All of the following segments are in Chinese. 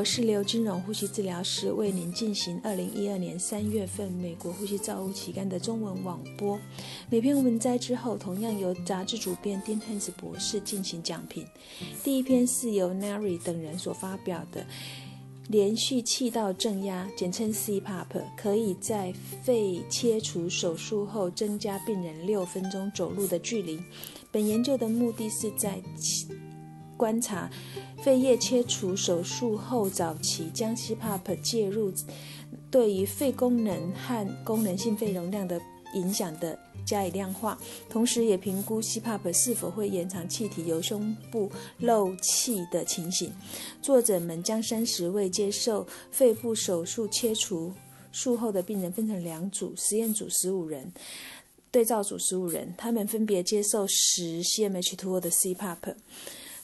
我是刘金荣呼吸治疗师，为您进行二零一二年三月份美国呼吸造物期刊的中文网播。每篇文摘之后，同样由杂志主编丁汉斯博士进行讲评。第一篇是由 Nary 等人所发表的。连续气道正压，简称 CPAP，可以在肺切除手术后增加病人六分钟走路的距离。本研究的目的是在观察肺叶切除手术后早期将 CPAP 介入对于肺功能和功能性肺容量的影响的。加以量化，同时也评估 CPAP 是否会延长气体由胸部漏气的情形。作者们将三十位接受肺部手术切除术后的病人分成两组，实验组十五人，对照组十五人，他们分别接受十 cmH2O 的 CPAP。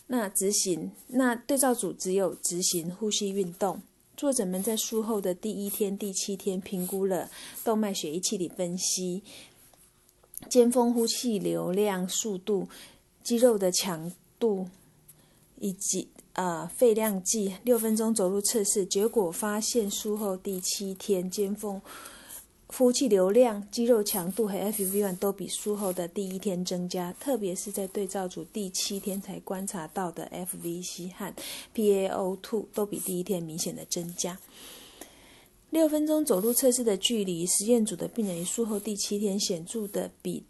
那执行，那对照组只有执行呼吸运动。作者们在术后的第一天、第七天评估了动脉血液气体分析。尖峰呼气流量、速度、肌肉的强度以及呃肺量计六分钟走路测试结果发现，术后第七天尖峰呼气流量、肌肉强度和 FV1 都比术后的第一天增加，特别是在对照组第七天才观察到的 FVC 和 PaO2 都比第一天明显的增加。六分钟走路测试的距离，实验组的病人术后第七天显著的比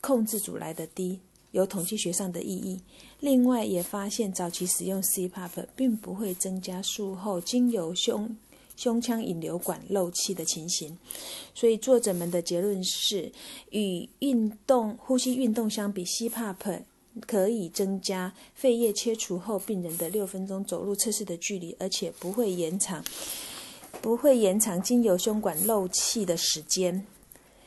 控制组来的低，有统计学上的意义。另外也发现，早期使用 CPAP 并不会增加术后经由胸胸腔引流管漏气的情形。所以作者们的结论是，与运动呼吸运动相比，CPAP 可以增加肺叶切除后病人的六分钟走路测试的距离，而且不会延长。不会延长经由胸管漏气的时间。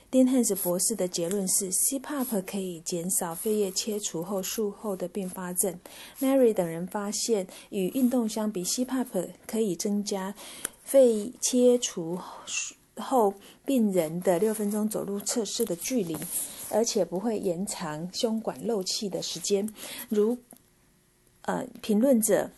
丁汉斯博士的结论是，CPAP 可以减少肺叶切除后术后的并发症。Mary 等人发现，与运动相比，CPAP 可以增加肺切除后病人的六分钟走路测试的距离，而且不会延长胸管漏气的时间。如呃，评论者。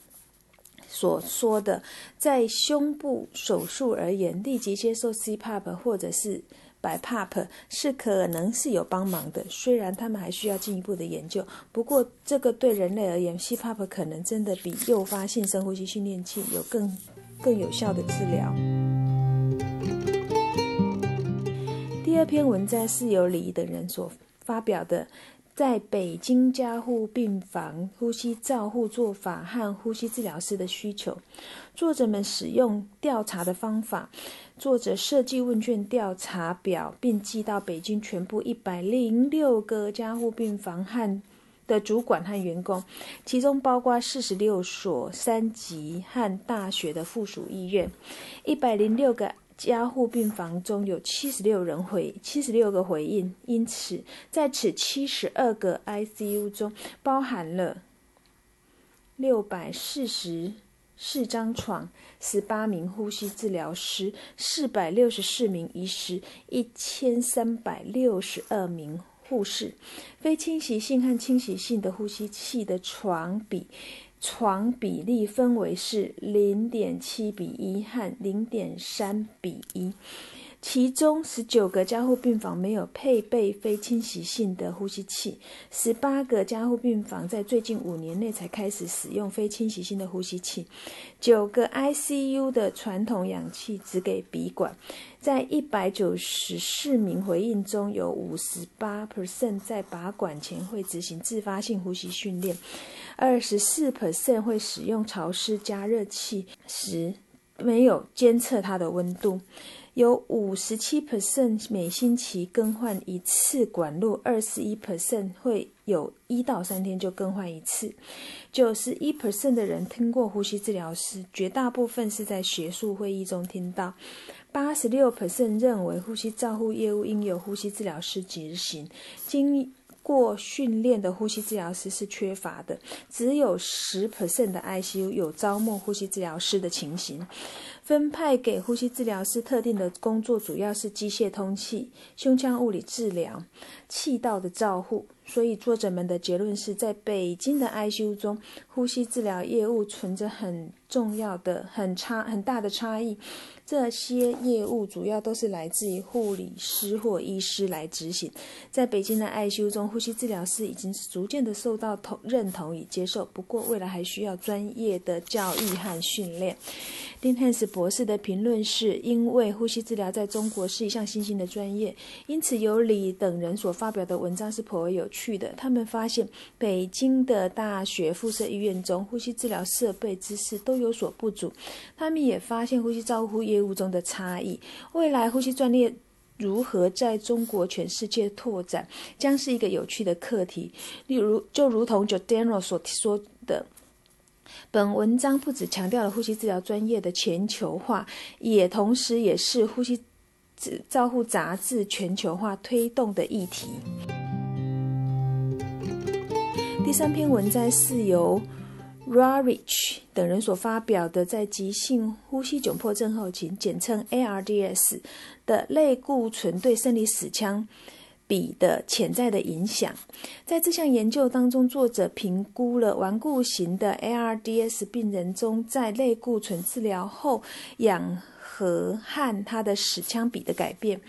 所说的，在胸部手术而言，立即接受 CPAP 或者是 BiPAP 是可能是有帮忙的。虽然他们还需要进一步的研究，不过这个对人类而言，CPAP 可能真的比诱发性深呼吸训练器有更更有效的治疗。第二篇文章是由李等人所发表的。在北京加护病房呼吸照护做法和呼吸治疗师的需求，作者们使用调查的方法，作者设计问卷调查表，并寄到北京全部一百零六个加护病房和的主管和员工，其中包括四十六所三级和大学的附属医院，一百零六个。加护病房中有七十六人回，七十六个回应，因此在此七十二个 ICU 中，包含了六百四十四张床、十八名呼吸治疗师、四百六十四名医师、一千三百六十二名护士。非侵袭性和侵袭性的呼吸器的床比。床比例分为是零点七比一和零点三比一，其中十九个加护病房没有配备非侵袭性的呼吸器，十八个加护病房在最近五年内才开始使用非侵袭性的呼吸器，九个 ICU 的传统氧气只给鼻管，在一百九十四名回应中有五十八 percent 在拔管前会执行自发性呼吸训练。二十四 percent 会使用潮湿加热器时没有监测它的温度，有五十七 percent 每星期更换一次管路，二十一 percent 会有一到三天就更换一次，九十一 percent 的人听过呼吸治疗师，绝大部分是在学术会议中听到，八十六 percent 认为呼吸照护业务应由呼吸治疗师执行，经。过训练的呼吸治疗师是缺乏的，只有十 percent 的 ICU 有招募呼吸治疗师的情形。分派给呼吸治疗师特定的工作主要是机械通气、胸腔物理治疗、气道的照护、所以作者们的结论是在北京的 ICU 中，呼吸治疗业务存着很重要的、很差、很大的差异。这些业务主要都是来自于护理师或医师来执行。在北京的 ICU 中，呼吸治疗师已经逐渐的受到同认同与接受。不过，未来还需要专业的教育和训练。丁汉斯博士的评论是：因为呼吸治疗在中国是一项新兴的专业，因此由李等人所发表的文章是颇为有趣的。他们发现，北京的大学附设医院中，呼吸治疗设备知识都有所不足。他们也发现呼吸照护业务中的差异。未来呼吸专业如何在中国全世界拓展，将是一个有趣的课题。例如，就如同 Jordano 所说的。本文章不只强调了呼吸治疗专业的全球化，也同时也是呼吸照护杂志全球化推动的议题。第三篇文章是由 Rarich 等人所发表的，在急性呼吸窘迫症候群（简称 ARDS） 的类固醇对生理死腔。比的潜在的影响，在这项研究当中，作者评估了顽固型的 ARDS 病人中，在类固醇治疗后氧合和它的死腔比的改变。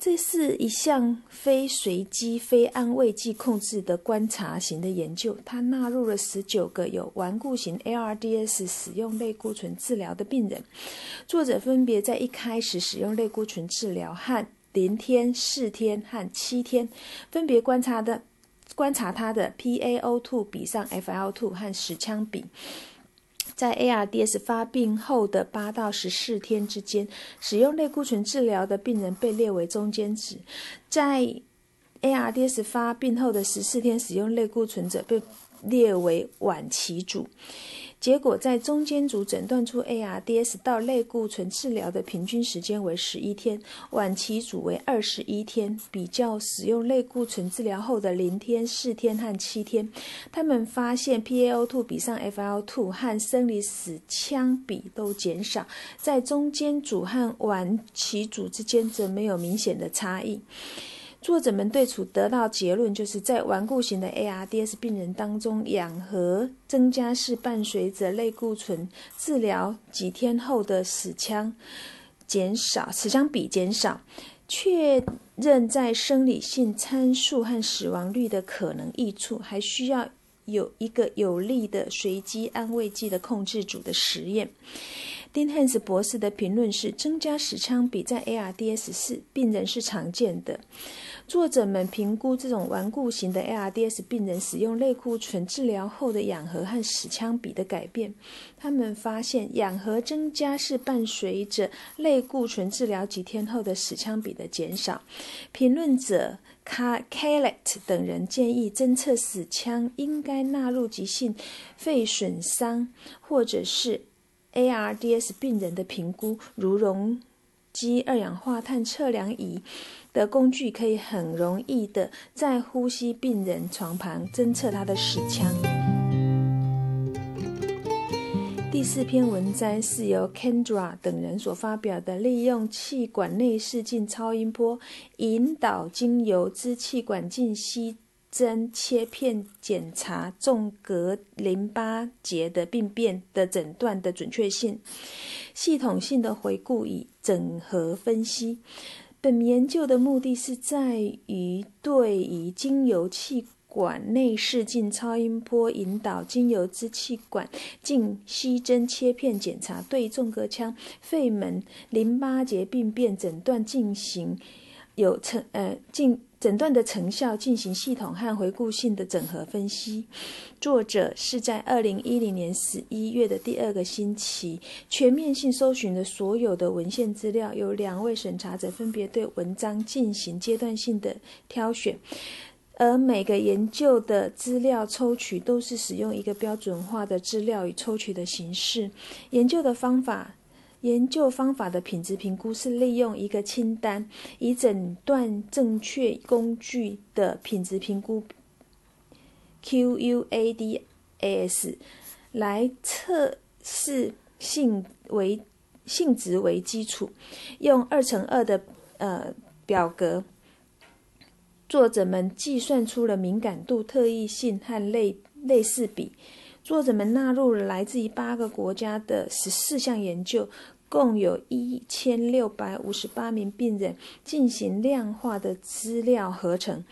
这是一项非随机、非安慰剂控制的观察型的研究，它纳入了十九个有顽固型 ARDS 使用类固醇治疗的病人。作者分别在一开始使用类固醇治疗和零天、四天和七天，分别观察的观察它的 PaO2 比上 FiO2 和死腔比。在 ARDS 发病后的八到十四天之间，使用类固醇治疗的病人被列为中间值；在 ARDS 发病后的十四天使用类固醇者被列为晚期组。结果在中间组诊断出 ARDS 到类固醇治疗的平均时间为十一天，晚期组为二十一天。比较使用类固醇治疗后的零天、四天和七天，他们发现 PaO2 比上 FiO2 和生理死腔比都减少，在中间组和晚期组之间则没有明显的差异。作者们对此得到结论，就是在顽固型的 ARDS 病人当中，氧合增加是伴随着类固醇治疗几天后的死腔减少，死腔比减少，确认在生理性参数和死亡率的可能益处，还需要有一个有力的随机安慰剂的控制组的实验。丁汉斯博士的评论是：增加死腔比在 ARDS 四病人是常见的。作者们评估这种顽固型的 ARDS 病人使用类固醇治疗后的氧合和死腔比的改变。他们发现氧合增加是伴随着类固醇治疗几天后的死腔比的减少。评论者卡 Kalet 等人建议侦测死腔应该纳入急性肺损伤或者是 ARDS 病人的评估，如容积二氧化碳测量仪。的工具可以很容易的在呼吸病人床旁侦测他的死腔。第四篇文章是由 Kendra 等人所发表的，利用气管内视镜超音波引导经由支气管镜吸针切片检查纵隔淋巴结的病变的诊断的准确性，系统性的回顾与整合分析。本研究的目的是在于对于经由气管内视镜超音波引导经由支气管镜吸针切片检查对纵隔腔、肺门、淋巴结病变诊断进行有成呃进。诊断的成效进行系统和回顾性的整合分析。作者是在二零一零年十一月的第二个星期全面性搜寻了所有的文献资料，由两位审查者分别对文章进行阶段性的挑选，而每个研究的资料抽取都是使用一个标准化的资料与抽取的形式。研究的方法。研究方法的品质评估是利用一个清单，以诊断正确工具的品质评估 （QUADAS） 来测试性为性质为基础，用二乘二的呃表格作者们计算出了敏感度、特异性和类类似比。作者们纳入了来自于八个国家的十四项研究，共有一千六百五十八名病人进行量化的资料合成，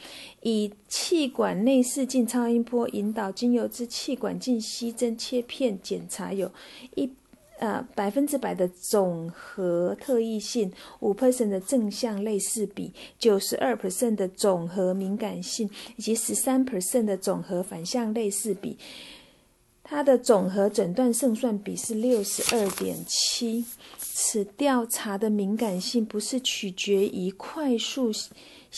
以气管内视镜超音波引导经由之气管镜吸针切片检查，有一。呃，百分之百的总和特异性，五 percent 的正向类似比，九十二 percent 的总和敏感性，以及十三 percent 的总和反向类似比。它的总和诊断胜算比是六十二点七。此调查的敏感性不是取决于快速。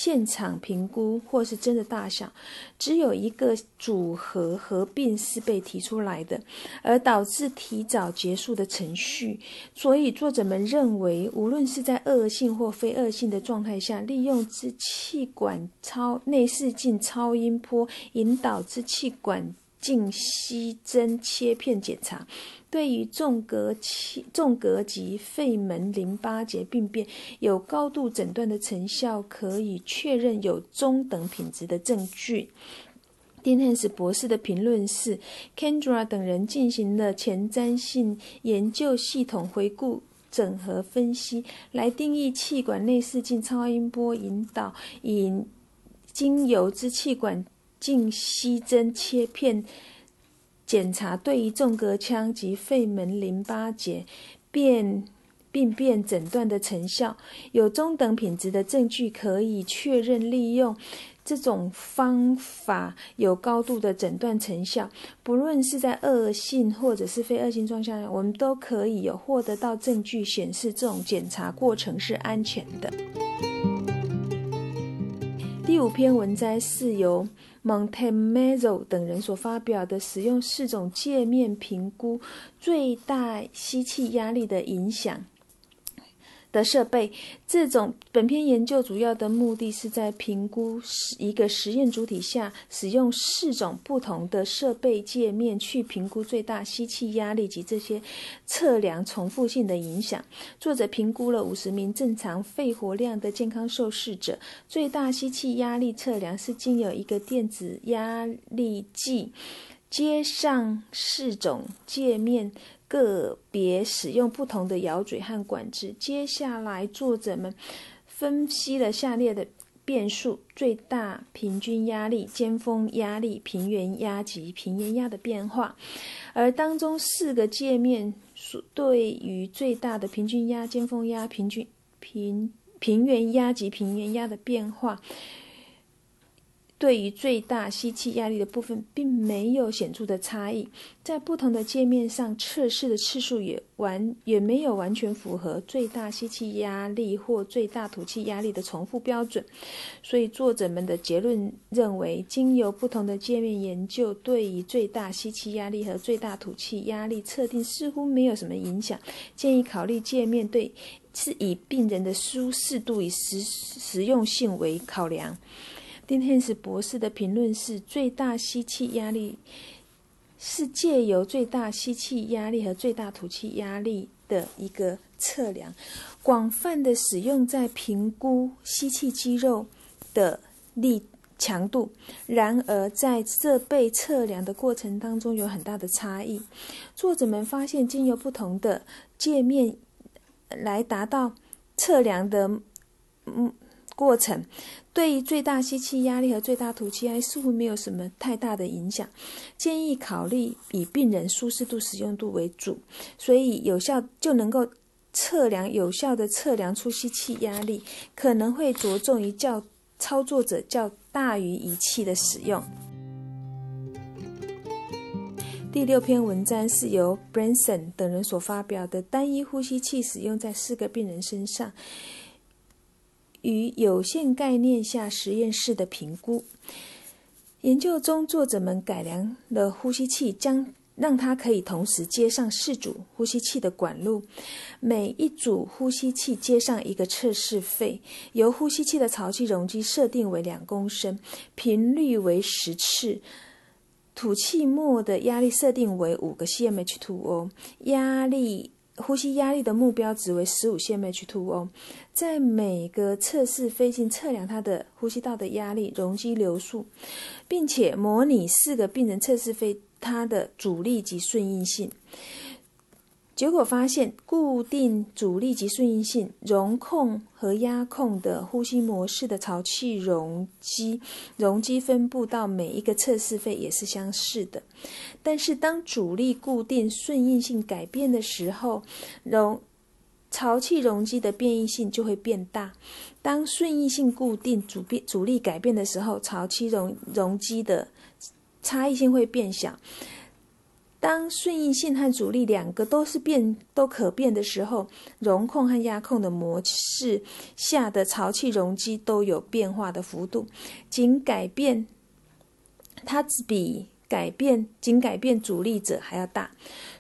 现场评估或是针的大小，只有一个组合合并是被提出来的，而导致提早结束的程序。所以作者们认为，无论是在恶性或非恶性的状态下，利用支气管超内视镜超音波引导支气管镜吸针切片检查。对于纵隔期、纵隔及肺门淋巴结病变有高度诊断的成效，可以确认有中等品质的证据。丁汉斯博士的评论是：Kendra 等人进行了前瞻性研究系统回顾、整合分析，来定义气管内视镜超音波引导以经由支气管镜吸针切片。检查对于纵隔腔及肺门淋巴结变病变诊断的成效，有中等品质的证据可以确认利用这种方法有高度的诊断成效。不论是在恶性或者是非恶性状况下，我们都可以有获得到证据显示这种检查过程是安全的。第五篇文摘是由。Montemezzo 等人所发表的使用四种界面评估最大吸气压力的影响。的设备，这种本篇研究主要的目的是在评估一个实验主体下，使用四种不同的设备界面去评估最大吸气压力及这些测量重复性的影响。作者评估了五十名正常肺活量的健康受试者，最大吸气压力测量是经由一个电子压力计接上四种界面。个别使用不同的咬嘴和管制。接下来，作者们分析了下列的变数：最大平均压力、尖峰压力、平原压及平原压的变化。而当中四个界面所对于最大的平均压、尖峰压、平均平平原压及平原压的变化。对于最大吸气压力的部分，并没有显著的差异。在不同的界面上测试的次数也完也没有完全符合最大吸气压力或最大吐气压力的重复标准。所以作者们的结论认为，经由不同的界面研究，对于最大吸气压力和最大吐气压力测定似乎没有什么影响。建议考虑界面对是以病人的舒适度与实实用性为考量。丁汉斯博士的评论是：最大吸气压力是借由最大吸气压力和最大吐气压力的一个测量，广泛的使用在评估吸气肌肉的力强度。然而，在这被测量的过程当中有很大的差异。作者们发现，经由不同的界面来达到测量的嗯过程。对于最大吸气压力和最大吐气压力似乎没有什么太大的影响，建议考虑以病人舒适度、使用度为主，所以有效就能够测量有效的测量出吸气压力，可能会着重于较操作者较大于仪器的使用。第六篇文章是由 Branson 等人所发表的，单一呼吸器使用在四个病人身上。与有限概念下实验室的评估研究中，作者们改良了呼吸器，将让它可以同时接上四组呼吸器的管路。每一组呼吸器接上一个测试肺，由呼吸器的潮气容积设定为两公升，频率为十次。吐气末的压力设定为五个 cmH2O，压力。呼吸压力的目标值为十五 cmH2O，在每个测试飞行测量它的呼吸道的压力、容积流速，并且模拟四个病人测试飞它的阻力及顺应性。结果发现，固定阻力及顺应性、容控和压控的呼吸模式的潮气容积容积分布到每一个测试肺也是相似的。但是，当阻力固定、顺应性改变的时候，容潮气容积的变异性就会变大；当顺应性固定、阻变阻力改变的时候，潮气容容积的差异性会变小。当顺应性和阻力两个都是变都可变的时候，容控和压控的模式下的潮气容积都有变化的幅度，仅改变它只比。改变仅改变阻力者还要大，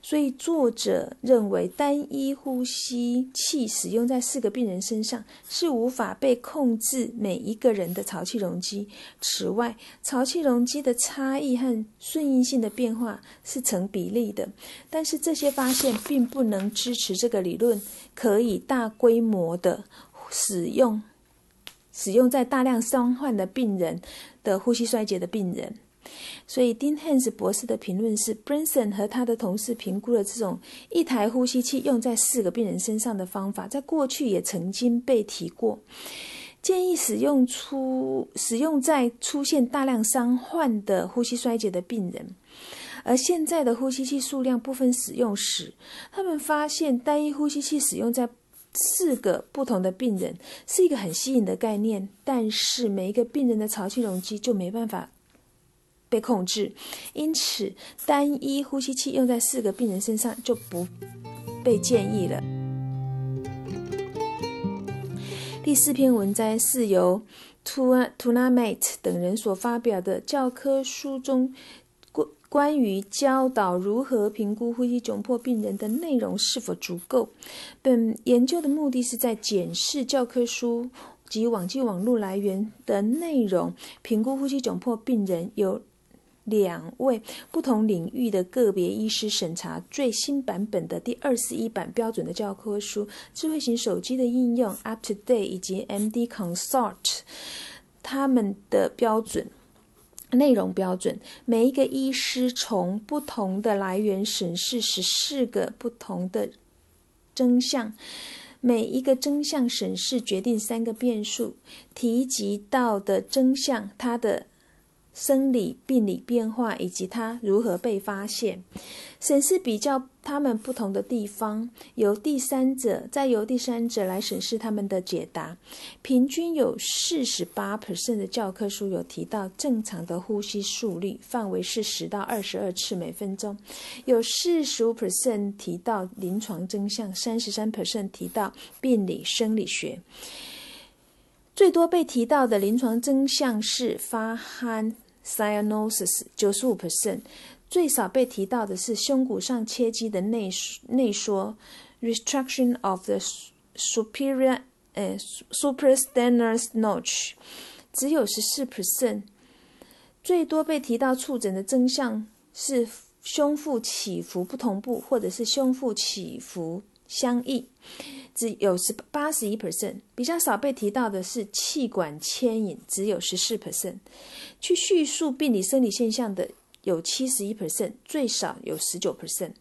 所以作者认为单一呼吸器使用在四个病人身上是无法被控制每一个人的潮气容积。此外，潮气容积的差异和顺应性的变化是成比例的。但是这些发现并不能支持这个理论可以大规模的使用使用在大量伤患的病人的呼吸衰竭的病人。所以，丁汉斯博士的评论是：Branson 和他的同事评估了这种一台呼吸器用在四个病人身上的方法，在过去也曾经被提过，建议使用出使用在出现大量伤患的呼吸衰竭的病人。而现在的呼吸器数量部分使用时，他们发现单一呼吸器使用在四个不同的病人是一个很吸引的概念，但是每一个病人的潮气容积就没办法。被控制，因此单一呼吸器用在四个病人身上就不被建议了。第四篇文摘是由 Tunamate 等人所发表的教科书中关关于教导如何评估呼吸窘迫病人的内容是否足够。本研究的目的是在检视教科书及网际网络来源的内容，评估呼吸窘迫病人有。两位不同领域的个别医师审查最新版本的第二十一版标准的教科书，智慧型手机的应用 Up to Date 以及 MD Consult，他们的标准内容标准，每一个医师从不同的来源审视十四个不同的真相，每一个真相审视决定三个变数，提及到的真相，它的。生理、病理变化以及它如何被发现，审视比较它们不同的地方，由第三者再由第三者来审视他们的解答。平均有四十八 percent 的教科书有提到正常的呼吸速率范围是十到二十二次每分钟，有四十五 percent 提到临床真相，三十三 percent 提到病理生理学。最多被提到的临床真相是发鼾。Cyanosis 九十五 percent，最少被提到的是胸骨上切肌的内内缩，restriction of the superior 呃 supraspinatus notch，只有十四 percent。最多被提到触诊的真相是胸腹起伏不同步，或者是胸腹起伏相异。只有十八十一 percent，比较少被提到的是气管牵引，只有十四 percent。去叙述病理生理现象的有七十一 percent，最少有十九 percent。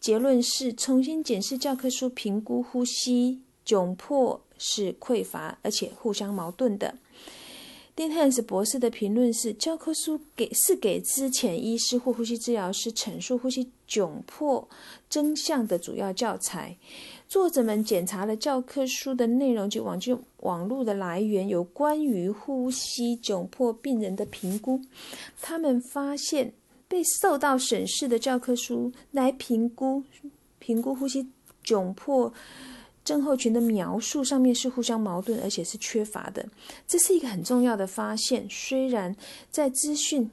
结论是重新检视教科书，评估呼吸窘迫是匮乏而且互相矛盾的。丁汉斯博士的评论是：教科书给是给之前医师或呼吸治疗师陈述呼吸窘迫真相的主要教材。作者们检查了教科书的内容及网际网络的来源，有关于呼吸窘迫病人的评估。他们发现，被受到审视的教科书来评估评估呼吸窘迫。症候群的描述上面是互相矛盾，而且是缺乏的。这是一个很重要的发现。虽然在资讯，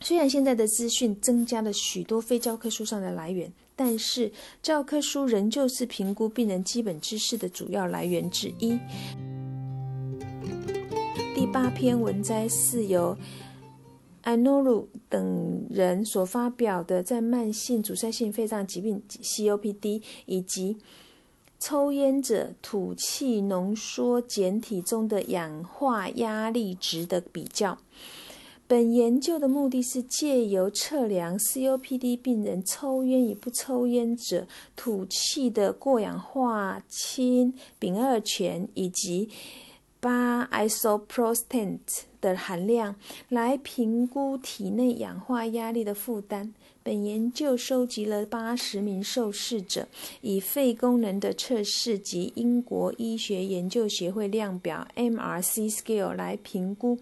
虽然现在的资讯增加了许多非教科书上的来源，但是教科书仍旧是评估病人基本知识的主要来源之一。第八篇文摘是由埃诺鲁等人所发表的在慢性阻塞性肺脏疾病 （COPD） 以及抽烟者吐气浓缩简体中的氧化压力值的比较。本研究的目的是借由测量 COPD 病人抽烟与不抽烟者吐气的过氧化氢丙二醛以及八 isoprostate 的含量，来评估体内氧化压力的负担。本研究收集了八十名受试者，以肺功能的测试及英国医学研究协会量表 （MRC scale） 来评估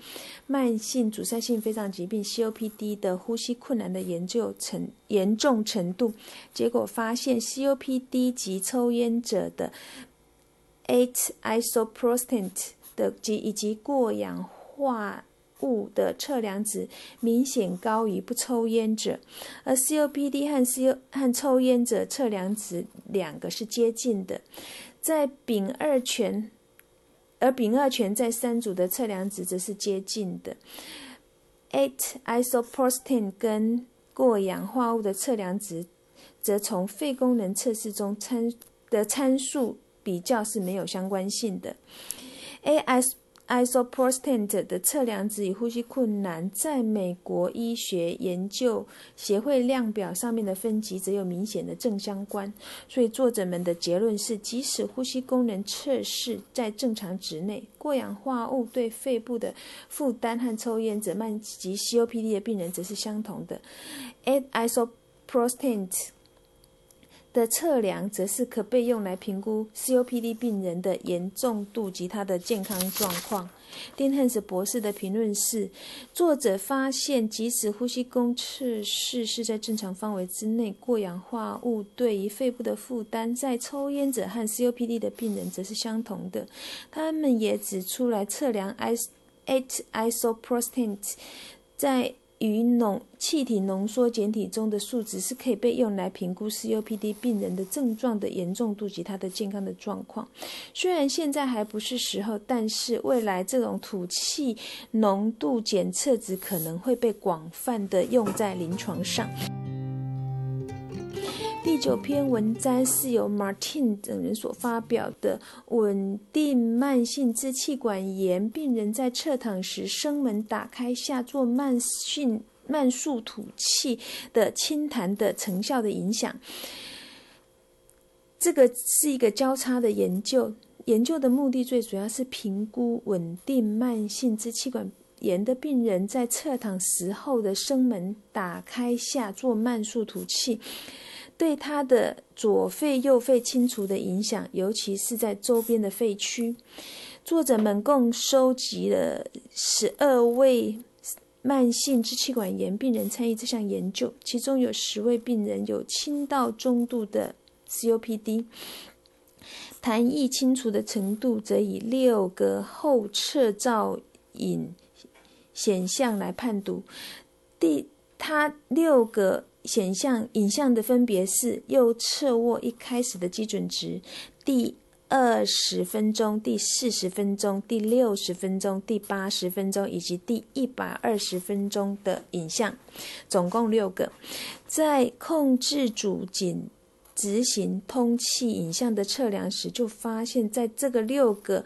慢性阻塞性肺脏疾病 （COPD） 的呼吸困难的研究程严重程度。结果发现，COPD 及抽烟者的 eight isoprostate 的及以及过氧化物的测量值明显高于不抽烟者，而 COPD 和 C 和抽烟者测量值两个是接近的。在丙二醛，而丙二醛在三组的测量值则是接近的。eight isoprostane 跟过氧化物的测量值，则从肺功能测试中参的参数比较是没有相关性的。AS isoprostate 的测量值与呼吸困难，在美国医学研究协会量表上面的分级则有明显的正相关。所以作者们的结论是，即使呼吸功能测试在正常值内，过氧化物对肺部的负担和抽烟者慢及 COPD 的病人则是相同的。a isoprostate 的测量则是可被用来评估 COPD 病人的严重度及他的健康状况。丁汉斯博士的评论是：作者发现，即使呼吸功测试是在正常范围之内，过氧化物对于肺部的负担，在抽烟者和 COPD 的病人则是相同的。他们也指出来，测量 is8 isoprostate 在与浓气体浓缩简体中的数值是可以被用来评估 COPD 病人的症状的严重度及他的健康的状况。虽然现在还不是时候，但是未来这种土气浓度检测值可能会被广泛的用在临床上。第九篇文章是由 Martin 等人所发表的，稳定慢性支气管炎病人在侧躺时声门打开下做慢性慢速吐气的清痰的成效的影响。这个是一个交叉的研究，研究的目的最主要是评估稳定慢性支气管炎的病人在侧躺时候的声门打开下做慢速吐气。对他的左肺、右肺清除的影响，尤其是在周边的肺区。作者们共收集了十二位慢性支气管炎病人参与这项研究，其中有十位病人有轻到中度的 COPD，痰液清除的程度则以六个后侧造影显像来判读。第，他六个。显像影像的分别是右侧卧一开始的基准值，第二十分钟、第四十分钟、第六十分钟、第八十分钟以及第一百二十分钟的影像，总共六个。在控制组仅执行通气影像的测量时，就发现在这个六个。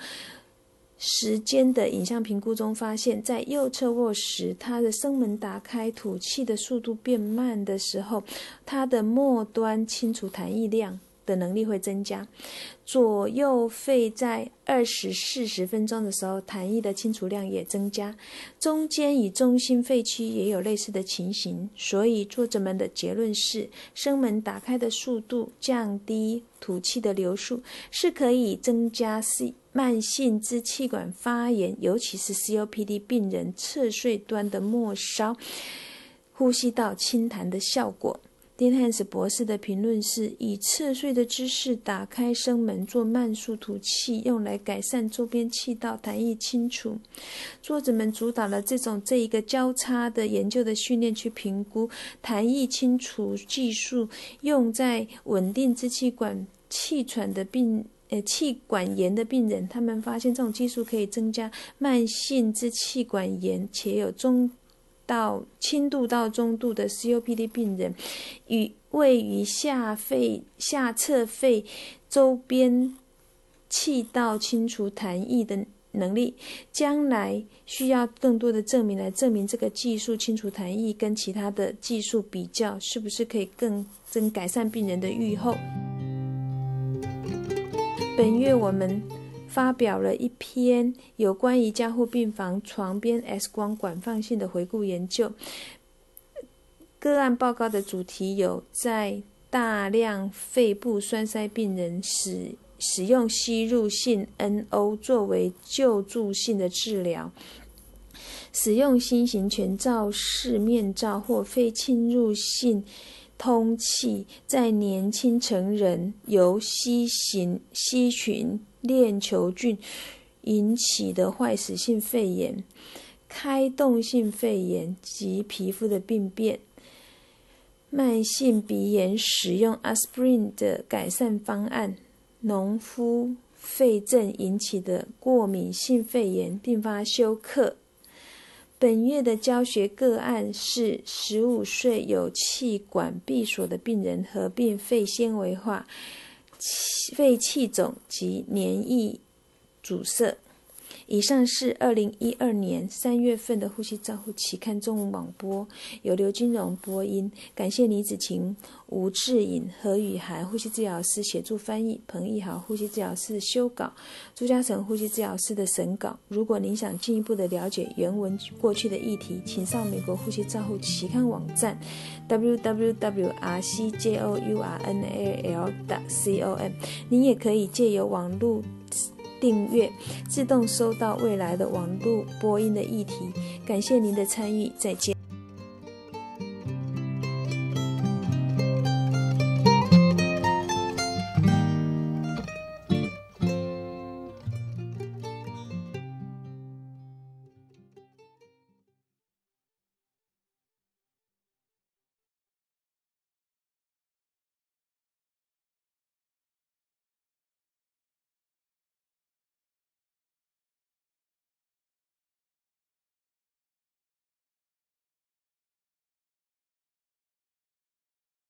时间的影像评估中发现，在右侧卧时，他的声门打开、吐气的速度变慢的时候，他的末端清除痰液量的能力会增加。左右肺在二十四十分钟的时候，痰液的清除量也增加。中间与中心肺区也有类似的情形。所以作者们的结论是，声门打开的速度降低吐气的流速，是可以增加 C 慢性支气管发炎，尤其是 COPD 病人侧睡端的末梢呼吸道清痰的效果。丁汉斯博士的评论是：以侧睡的姿势打开声门做慢速吐气，用来改善周边气道痰液清除。作者们主导了这种这一个交叉的研究的训练，去评估痰液清除技术用在稳定支气管气喘的病呃气管炎的病人。他们发现这种技术可以增加慢性支气管炎且有中。到轻度到中度的 COPD 病人，与位于下肺下侧肺周边气道清除痰液的能力，将来需要更多的证明来证明这个技术清除痰液跟其他的技术比较，是不是可以更增改善病人的预后。本月我们发表了一篇有关于加护病房床边 X 光管放性的回顾研究。个案报告的主题有在大量肺部栓塞病人使使用吸入性 NO 作为救助性的治疗，使用新型全罩式面罩或非侵入性。通气在年轻成人由吸型吸群链球菌引起的坏死性肺炎、开动性肺炎及皮肤的病变、慢性鼻炎使用 aspirin 的改善方案、农夫肺症引起的过敏性肺炎并发休克。本月的教学个案是十五岁有气管闭锁的病人，合并肺纤维化、肺气肿及粘液阻塞。以上是二零一二年三月份的《呼吸照护期刊》中文网播，由刘金荣播音。感谢李子晴、吴志颖、何雨涵呼吸治疗师协助翻译，彭义豪呼吸治疗师修稿，朱嘉诚呼吸治疗师的审稿。如果您想进一步的了解原文过去的议题，请上美国呼吸照护期刊网站 www.rcjournal.com。您也可以借由网络。订阅，自动收到未来的网络播音的议题。感谢您的参与，再见。